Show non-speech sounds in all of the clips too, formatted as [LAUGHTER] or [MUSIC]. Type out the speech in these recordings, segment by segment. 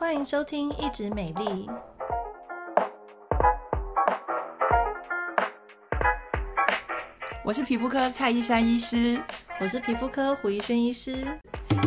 欢迎收听《一直美丽》，我是皮肤科蔡依珊医师，我是皮肤科胡一轩医师。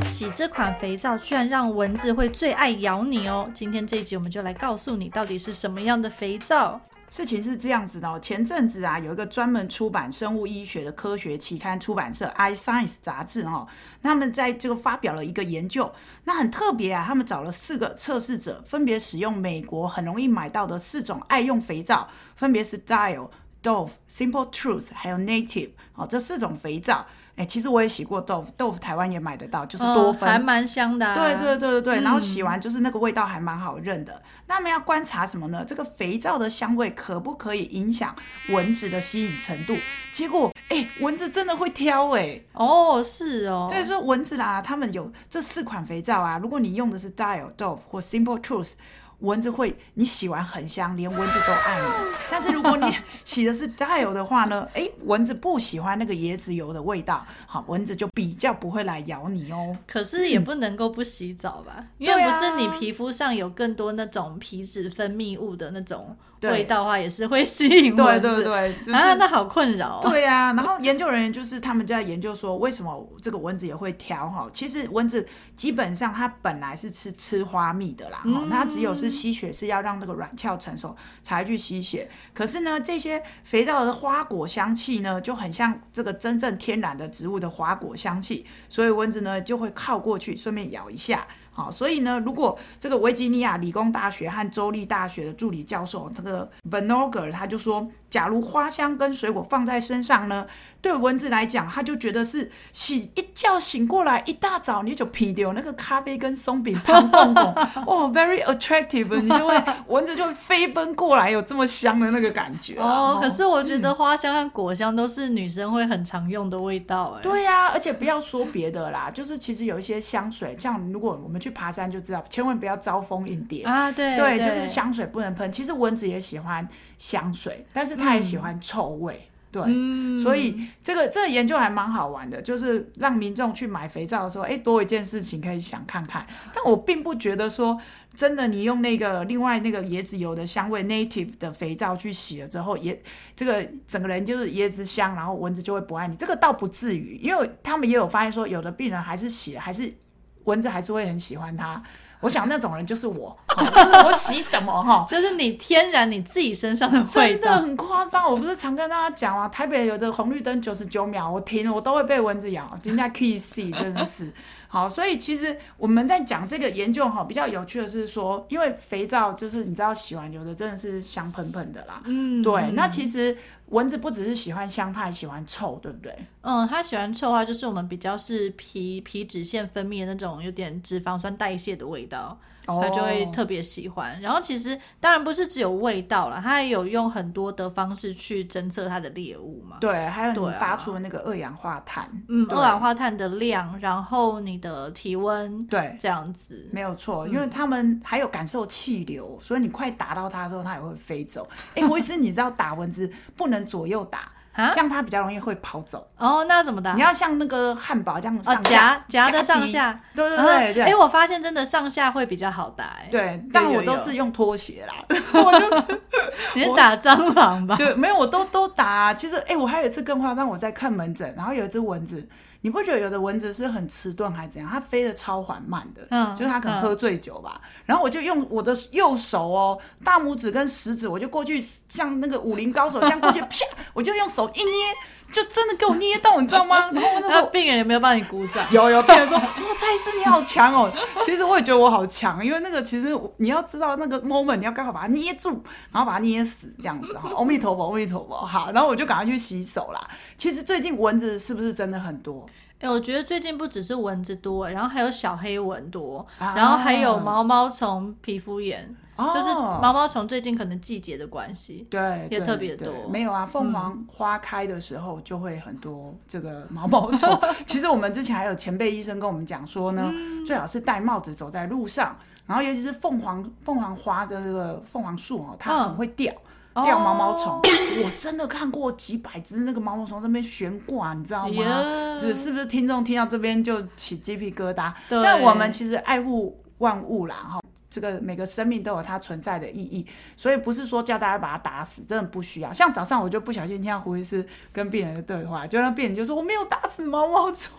洗这款肥皂居然让蚊子会最爱咬你哦！今天这一集我们就来告诉你到底是什么样的肥皂。事情是这样子的哦，前阵子啊，有一个专门出版生物医学的科学期刊出版社 iScience 杂志哈，他们在这个发表了一个研究，那很特别啊，他们找了四个测试者，分别使用美国很容易买到的四种爱用肥皂，分别是 Dial、Dove、Simple Truth 还有 Native 哦，这四种肥皂。哎，其实我也洗过豆腐，豆腐台湾也买得到，就是多芬，哦、还蛮香的、啊。对对对对对，嗯、然后洗完就是那个味道还蛮好认的。那我们要观察什么呢？这个肥皂的香味可不可以影响蚊子的吸引程度？结果，哎，蚊子真的会挑哎。哦，是哦。所以说蚊子啦，他们有这四款肥皂啊，如果你用的是 Dial、Dove 或 Simple Truth。蚊子会，你洗完很香，连蚊子都爱你。[LAUGHS] 但是如果你 [LAUGHS] 洗的是 Dial 的话呢？哎，蚊子不喜欢那个椰子油的味道，好，蚊子就比较不会来咬你哦。可是也不能够不洗澡吧？嗯、因为不是你皮肤上有更多那种皮脂分泌物的那种。味道的话也是会吸引蚊子，对对对，就是、啊，那好困扰、哦。对呀、啊，然后研究人员就是他们就在研究说，为什么这个蚊子也会挑哈？其实蚊子基本上它本来是吃吃花蜜的啦，哈、嗯，它只有是吸血是要让那个卵鞘成熟才去吸血。可是呢，这些肥皂的花果香气呢，就很像这个真正天然的植物的花果香气，所以蚊子呢就会靠过去，顺便咬一下。好，所以呢，如果这个维吉尼亚理工大学和州立大学的助理教授，这个 Vanoger 他就说，假如花香跟水果放在身上呢，对蚊子来讲，他就觉得是醒一觉醒过来，一大早你就皮掉那个咖啡跟松饼胖蹦蹦，[LAUGHS] 哦，very attractive，你就会蚊子就会飞奔过来，有这么香的那个感觉。哦，可是我觉得花香和果香都是女生会很常用的味道，哎。对呀、啊，而且不要说别的啦，就是其实有一些香水，像如果我们去爬山就知道，千万不要招蜂引蝶啊！对对，就是香水不能喷。其实蚊子也喜欢香水，但是它也喜欢臭味。嗯、对，嗯、所以这个这个研究还蛮好玩的，就是让民众去买肥皂的时候，哎，多一件事情可以想看看。但我并不觉得说真的，你用那个另外那个椰子油的香味 native 的肥皂去洗了之后，也这个整个人就是椰子香，然后蚊子就会不爱你。这个倒不至于，因为他们也有发现说，有的病人还是洗还是。蚊子还是会很喜欢它，我想那种人就是我，[LAUGHS] 我洗什么哈，就是你天然你自己身上的味道，真的很夸张。我不是常跟大家讲啊，台北有的红绿灯九十九秒，我停我都会被蚊子咬，人家 kiss 真的是好。所以其实我们在讲这个研究哈，比较有趣的是说，因为肥皂就是你知道洗完有的真的是香喷喷的啦，嗯，对，那其实。蚊子不只是喜欢香，它还喜欢臭，对不对？嗯，它喜欢臭的话，就是我们比较是皮皮脂腺分泌的那种有点脂肪酸代谢的味道。他就会特别喜欢，然后其实当然不是只有味道啦，他也有用很多的方式去侦测它的猎物嘛。对，还有你发出的那个二氧化碳，嗯，二氧化碳的量，然后你的体温，对，这样子。没有错，因为他们还有感受气流，所以你快打到它的时候，它也会飞走。哎，胡医师，你知道打蚊子不能左右打。啊，这样它比较容易会跑走。哦，那怎么打？你要像那个汉堡这样上下夹夹的上下，对对对。哎，我发现真的上下会比较好打。哎，对，但我都是用拖鞋啦。[LAUGHS] 我就是你是打蟑螂吧？对，没有，我都都打。其实，哎，我还有一次更夸张，我在看门诊，然后有一只蚊子。你不觉得有的蚊子是很迟钝还是怎样？它飞得超缓慢的，嗯，就是它可能喝醉酒吧。嗯、然后我就用我的右手哦，大拇指跟食指，我就过去像那个武林高手这样过去，[LAUGHS] 啪，我就用手一捏，就真的给我捏到，你知道吗？[LAUGHS] 然后我那时候病人有没有帮你鼓掌？有有，病人说：“哇、哦，蔡医师你好强哦！” [LAUGHS] 其实我也觉得我好强，因为那个其实你要知道那个 moment，你要刚好把它捏住，然后把它捏死这样子哈。[LAUGHS] 阿弥陀佛，阿弥陀佛，好，然后我就赶快去洗手啦。其实最近蚊子是不是真的很多？哎，我觉得最近不只是蚊子多，然后还有小黑蚊多，啊、然后还有毛毛虫皮肤炎，哦、就是毛毛虫最近可能季节的关系，对，也特别多。没有啊，凤凰花开的时候就会很多这个毛毛虫。嗯、其实我们之前还有前辈医生跟我们讲说呢，嗯、最好是戴帽子走在路上，然后尤其是凤凰凤凰花的这个凤凰树哦，它很会掉。嗯掉毛毛虫，哦、[COUGHS] 我真的看过几百只那个毛毛虫在那边悬挂，你知道吗？是是不是听众听到这边就起鸡皮疙瘩？但我们其实爱护万物啦，哈。这个每个生命都有它存在的意义，所以不是说叫大家把它打死，真的不需要。像早上我就不小心听到胡医师跟病人的对话，就让病人就说我没有打死毛毛虫，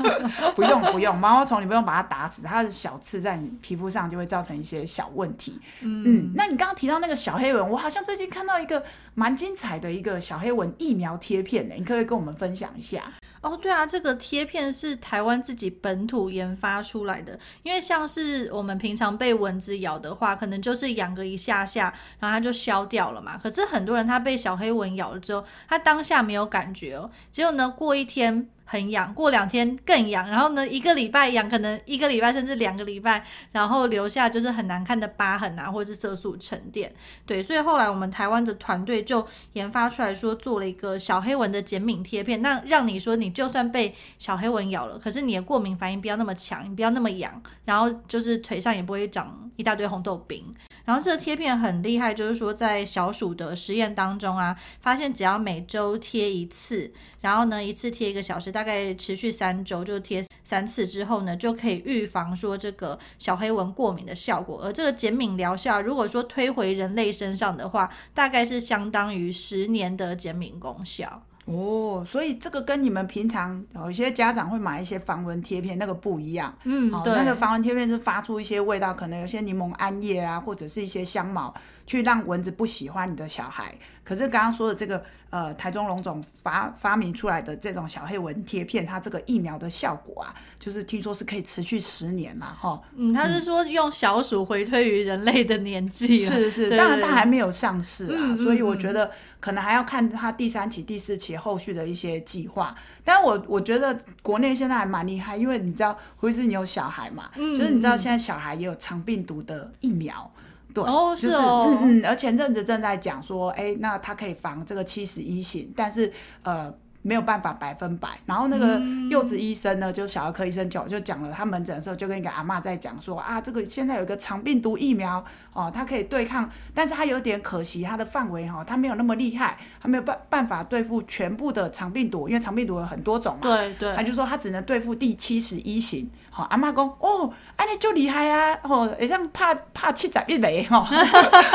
[LAUGHS] 不用不用，毛毛虫你不用把它打死，它的小刺在你皮肤上就会造成一些小问题。嗯，嗯，那你刚刚提到那个小黑蚊，我好像最近看到一个蛮精彩的一个小黑蚊疫苗贴片呢，你可以跟我们分享一下。哦，对啊，这个贴片是台湾自己本土研发出来的。因为像是我们平常被蚊子咬的话，可能就是痒个一下下，然后它就消掉了嘛。可是很多人他被小黑蚊咬了之后，他当下没有感觉哦，结果呢，过一天。很痒，过两天更痒，然后呢，一个礼拜痒，可能一个礼拜甚至两个礼拜，然后留下就是很难看的疤痕啊，或者是色素沉淀。对，所以后来我们台湾的团队就研发出来说，做了一个小黑蚊的减敏贴片，那让你说你就算被小黑蚊咬了，可是你的过敏反应不要那么强，你不要那么痒，然后就是腿上也不会长一大堆红豆冰。然后这个贴片很厉害，就是说在小鼠的实验当中啊，发现只要每周贴一次，然后呢一次贴一个小时，大概持续三周，就贴三次之后呢，就可以预防说这个小黑蚊过敏的效果。而这个减敏疗效，如果说推回人类身上的话，大概是相当于十年的减敏功效。哦，所以这个跟你们平常有一些家长会买一些防蚊贴片那个不一样，嗯，对，那个防蚊贴片是发出一些味道，可能有些柠檬桉叶啊，或者是一些香茅。去让蚊子不喜欢你的小孩，可是刚刚说的这个呃台中龙总发发明出来的这种小黑蚊贴片，它这个疫苗的效果啊，就是听说是可以持续十年嘛，哈。嗯，他是说用小鼠回推于人类的年纪，是是，当然它还没有上市啊，所以我觉得可能还要看它第三期、第四期后续的一些计划。但我我觉得国内现在还蛮厉害，因为你知道，胡医师你有小孩嘛，就是你知道现在小孩也有肠病毒的疫苗。对，哦，就是，哦，嗯嗯，而前阵子正在讲说，哎，那它可以防这个七十一型，但是呃。没有办法百分百，然后那个柚子医生呢，嗯、就小儿科医生就就讲了，他门诊的时候就跟一个阿嬷在讲说啊，这个现在有一个肠病毒疫苗哦，它可以对抗，但是它有点可惜，它的范围哈、哦，它没有那么厉害，它没有办办法对付全部的肠病毒，因为肠病毒有很多种嘛，对对，他就说他只能对付第七十一型，好、哦，阿妈讲哦，安尼就厉害啊，哦，也像怕怕七仔一雷哈，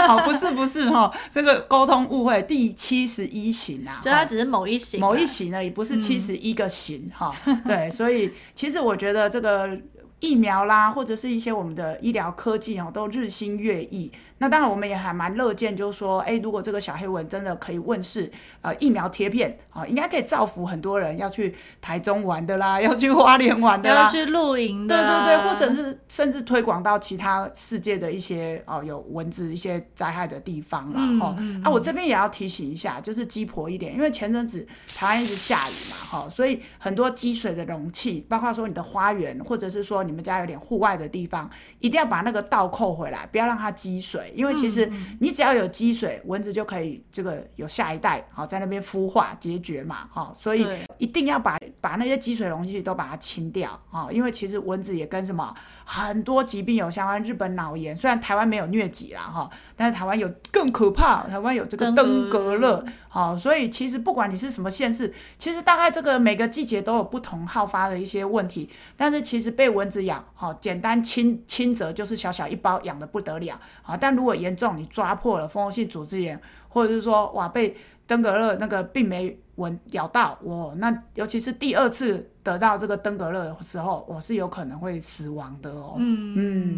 好，[LAUGHS] 不是不是哈、哦，这个沟通误会，第七十一型啊，就它只是某一型，某一型。型而已，不是七十一个型哈，嗯、对，所以其实我觉得这个疫苗啦，或者是一些我们的医疗科技哦，都日新月异。那当然，我们也还蛮乐见，就是说，哎，如果这个小黑蚊真的可以问世，呃，疫苗贴片啊、呃，应该可以造福很多人要去台中玩的啦，[LAUGHS] 要去花莲玩的啦，要去露营的，对对对，或者是甚至推广到其他世界的一些哦、呃、有蚊子一些灾害的地方啦。哈、嗯，啊，我这边也要提醒一下，就是鸡婆一点，因为前阵子台湾一直下雨嘛，哈，所以很多积水的容器，包括说你的花园，或者是说你们家有点户外的地方，一定要把那个倒扣回来，不要让它积水。因为其实你只要有积水，蚊子就可以这个有下一代好在那边孵化结绝嘛，哈，所以一定要把把那些积水容器都把它清掉啊，因为其实蚊子也跟什么很多疾病有相关，日本脑炎虽然台湾没有疟疾啦哈，但是台湾有更可怕，台湾有这个登革热，好，所以其实不管你是什么县市，其实大概这个每个季节都有不同好发的一些问题，但是其实被蚊子咬，好简单轻轻则就是小小一包痒的不得了，好，但如果严重，你抓破了蜂窝性组织炎，或者是说哇被登革热那个病媒蚊咬到，我那尤其是第二次得到这个登革热的时候，我是有可能会死亡的哦。嗯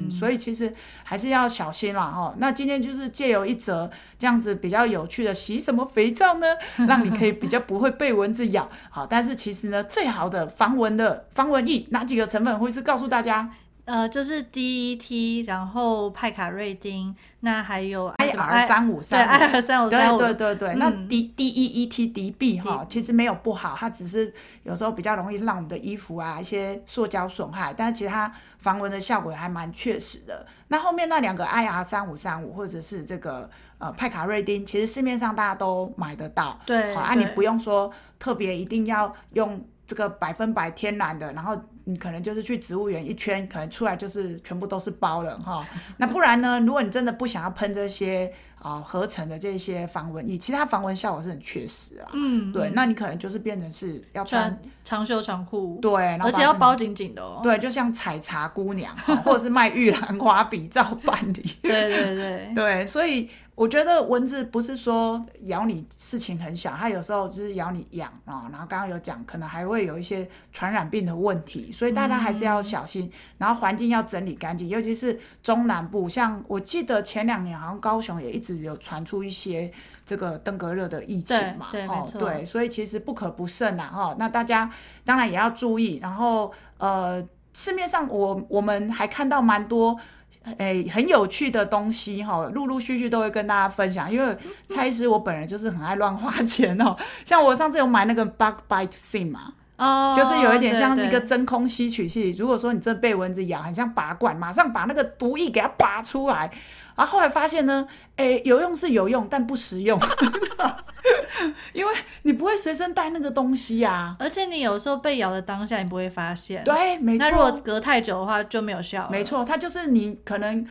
嗯，所以其实还是要小心啦哈。那今天就是借由一则这样子比较有趣的洗什么肥皂呢，[LAUGHS] 让你可以比较不会被蚊子咬。好，但是其实呢，最好的防蚊的防蚊液哪几个成分会是告诉大家？呃，就是 DET，然后派卡瑞丁，那还有 IR 三五三五，对，IR 三五三五，对对对对。嗯、那 D D E E T D B 哈，其实没有不好，它只是有时候比较容易让我们的衣服啊一些塑胶损害，但是其实它防蚊的效果还蛮确实的。那后面那两个 IR 三五三五或者是这个呃派卡瑞丁，其实市面上大家都买得到，对，好啊，你不用说特别一定要用这个百分百天然的，然后。你可能就是去植物园一圈，可能出来就是全部都是包了哈。那不然呢？如果你真的不想要喷这些、呃、合成的这些防蚊液，其他防蚊效果是很确实啊。嗯，对，那你可能就是变成是要穿，穿长袖长裤，对，而且要包紧紧的哦。对，就像采茶姑娘，或者是卖玉兰花比照办理。[LAUGHS] 对对对 [LAUGHS] 对，所以。我觉得蚊子不是说咬你事情很小，它有时候就是咬你痒啊，然后刚刚有讲可能还会有一些传染病的问题，所以大家还是要小心，嗯、然后环境要整理干净，尤其是中南部，像我记得前两年好像高雄也一直有传出一些这个登革热的疫情嘛，对，对哦，对，所以其实不可不慎啊，哈，那大家当然也要注意，然后呃，市面上我我们还看到蛮多。哎，很有趣的东西哈，陆陆续续都会跟大家分享。因为蔡医师我本人就是很爱乱花钱哦，像我上次有买那个 Bug Bite Sim 嘛，哦，就是有一点像一个真空吸取器。如果说你真的被蚊子咬，很像拔罐，马上把那个毒液给它拔出来。然后后来发现呢，哎，有用是有用，但不实用。[LAUGHS] 因为你不会随身带那个东西呀、啊，而且你有时候被咬的当下，你不会发现。对，没错。那如果隔太久的话，就没有效。没错，它就是你可能，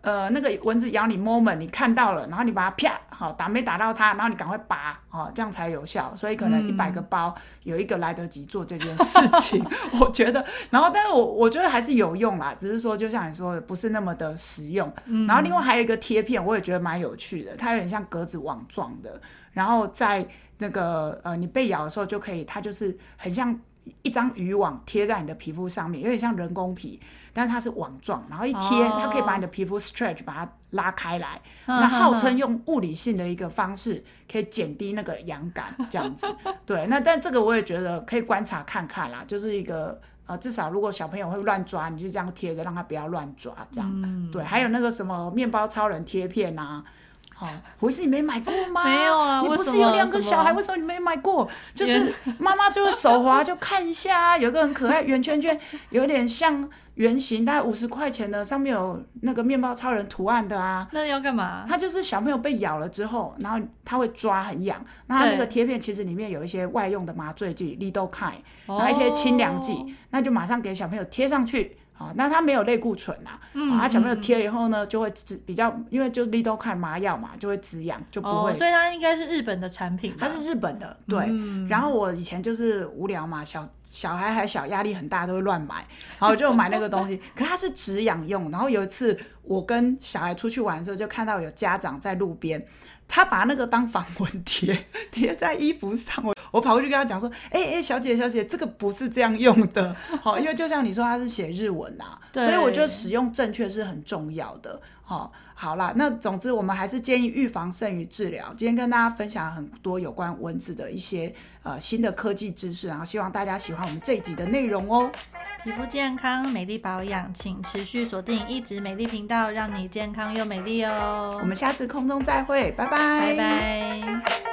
呃，那个蚊子咬你 moment，你看到了，然后你把它啪，好打没打到它，然后你赶快拔，哦，这样才有效。所以可能一百个包、嗯、有一个来得及做这件事情，[LAUGHS] 我觉得。然后，但是我我觉得还是有用啦，只是说就像你说的，不是那么的实用。嗯、然后另外还有一个贴片，我也觉得蛮有趣的，它有点像格子网状的。然后在那个呃，你被咬的时候就可以，它就是很像一张渔网贴在你的皮肤上面，有点像人工皮，但是它是网状，然后一贴，哦、它可以把你的皮肤 stretch 把它拉开来，那号称用物理性的一个方式可以减低那个痒感，这样子。[LAUGHS] 对，那但这个我也觉得可以观察看看啦，就是一个呃，至少如果小朋友会乱抓，你就这样贴着，让他不要乱抓，这样。嗯、对，还有那个什么面包超人贴片啊。哦，不是你没买过吗？没有啊，你不是有两个小孩，为什么你没买过？就是妈妈就会手滑，就看一下，啊有个很可爱圆圈圈，有点像圆形，大概五十块钱的，上面有那个面包超人图案的啊。那要干嘛？它就是小朋友被咬了之后，然后他会抓很痒，那它那个贴片其实里面有一些外用的麻醉剂，Lidocaine，然后一些清凉剂，那就马上给小朋友贴上去。哦，那它没有类固醇啊，嗯，它小朋友贴了以后呢，就会止比较，因为就利多看麻药嘛，就会止痒，就不会。哦，所以它应该是日本的产品。它是日本的，对。嗯，然后我以前就是无聊嘛，小小孩还小，压力很大，都会乱买，然后就买那个东西。[LAUGHS] 可它是止痒用。然后有一次我跟小孩出去玩的时候，就看到有家长在路边。他把那个当防蚊贴 [LAUGHS] 贴在衣服上，我我跑过去跟他讲说：“哎、欸、哎、欸，小姐小姐，这个不是这样用的，[LAUGHS] 好，因为就像你说，他是写日文呐、啊，[LAUGHS] 所以我觉得使用正确是很重要的。好，好啦，那总之我们还是建议预防胜于治疗。今天跟大家分享很多有关蚊子的一些呃新的科技知识，然后希望大家喜欢我们这一集的内容哦。皮肤健康，美丽保养，请持续锁定一直美丽频道，让你健康又美丽哦。我们下次空中再会，拜拜，拜拜。